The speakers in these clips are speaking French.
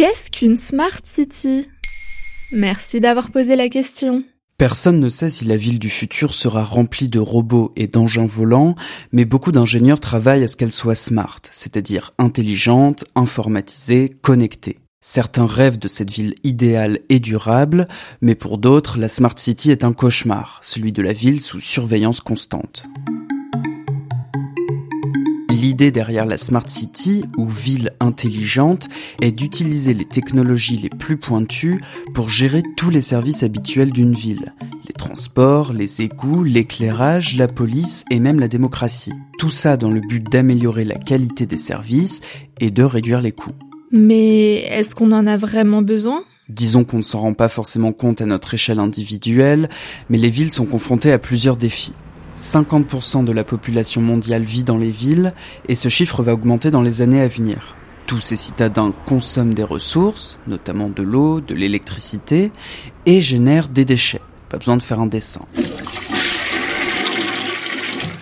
Qu'est-ce qu'une Smart City? Merci d'avoir posé la question. Personne ne sait si la ville du futur sera remplie de robots et d'engins volants, mais beaucoup d'ingénieurs travaillent à ce qu'elle soit smart, c'est-à-dire intelligente, informatisée, connectée. Certains rêvent de cette ville idéale et durable, mais pour d'autres, la Smart City est un cauchemar, celui de la ville sous surveillance constante. L'idée derrière la Smart City, ou ville intelligente, est d'utiliser les technologies les plus pointues pour gérer tous les services habituels d'une ville. Les transports, les égouts, l'éclairage, la police et même la démocratie. Tout ça dans le but d'améliorer la qualité des services et de réduire les coûts. Mais est-ce qu'on en a vraiment besoin? Disons qu'on ne s'en rend pas forcément compte à notre échelle individuelle, mais les villes sont confrontées à plusieurs défis. 50% de la population mondiale vit dans les villes et ce chiffre va augmenter dans les années à venir. Tous ces citadins consomment des ressources, notamment de l'eau, de l'électricité, et génèrent des déchets. Pas besoin de faire un dessin.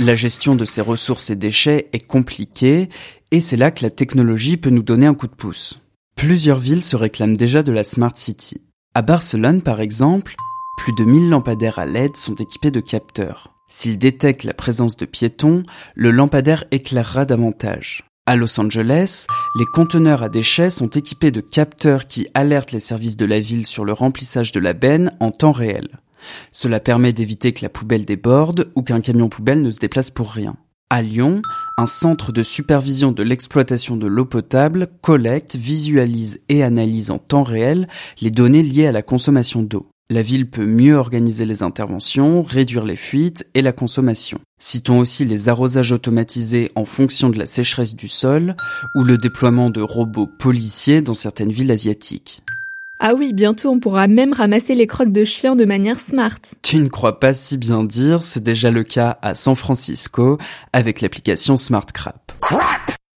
La gestion de ces ressources et déchets est compliquée et c'est là que la technologie peut nous donner un coup de pouce. Plusieurs villes se réclament déjà de la Smart City. À Barcelone, par exemple, plus de 1000 lampadaires à LED sont équipés de capteurs. S'il détecte la présence de piétons, le lampadaire éclairera davantage. À Los Angeles, les conteneurs à déchets sont équipés de capteurs qui alertent les services de la ville sur le remplissage de la benne en temps réel. Cela permet d'éviter que la poubelle déborde ou qu'un camion poubelle ne se déplace pour rien. À Lyon, un centre de supervision de l'exploitation de l'eau potable collecte, visualise et analyse en temps réel les données liées à la consommation d'eau. La ville peut mieux organiser les interventions, réduire les fuites et la consommation. Citons aussi les arrosages automatisés en fonction de la sécheresse du sol ou le déploiement de robots policiers dans certaines villes asiatiques. Ah oui, bientôt on pourra même ramasser les crottes de chiens de manière smart. Tu ne crois pas si bien dire, c'est déjà le cas à San Francisco avec l'application Smart Crap.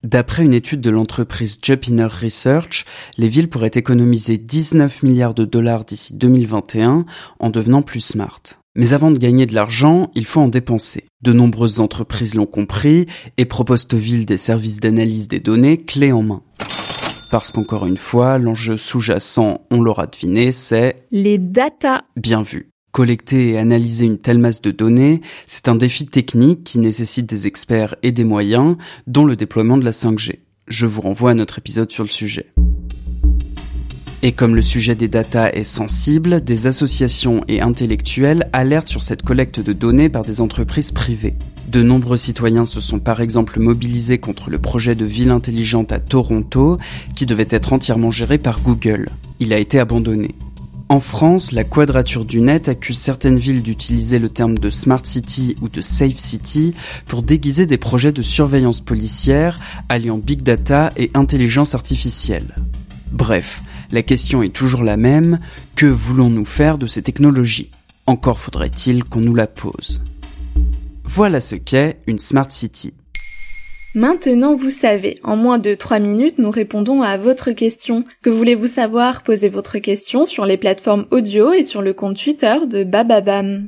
D'après une étude de l'entreprise Jupiner Research, les villes pourraient économiser 19 milliards de dollars d'ici 2021 en devenant plus smart. Mais avant de gagner de l'argent, il faut en dépenser. De nombreuses entreprises l'ont compris et proposent aux villes des services d'analyse des données clés en main. Parce qu'encore une fois, l'enjeu sous-jacent, on l'aura deviné, c'est... Les data. Bien vu. Collecter et analyser une telle masse de données, c'est un défi technique qui nécessite des experts et des moyens, dont le déploiement de la 5G. Je vous renvoie à notre épisode sur le sujet. Et comme le sujet des data est sensible, des associations et intellectuels alertent sur cette collecte de données par des entreprises privées. De nombreux citoyens se sont par exemple mobilisés contre le projet de ville intelligente à Toronto, qui devait être entièrement géré par Google. Il a été abandonné. En France, la Quadrature du Net accuse certaines villes d'utiliser le terme de Smart City ou de Safe City pour déguiser des projets de surveillance policière alliant big data et intelligence artificielle. Bref, la question est toujours la même, que voulons-nous faire de ces technologies? Encore faudrait-il qu'on nous la pose. Voilà ce qu'est une Smart City. Maintenant, vous savez. En moins de 3 minutes, nous répondons à votre question. Que voulez-vous savoir? Posez votre question sur les plateformes audio et sur le compte Twitter de Bababam.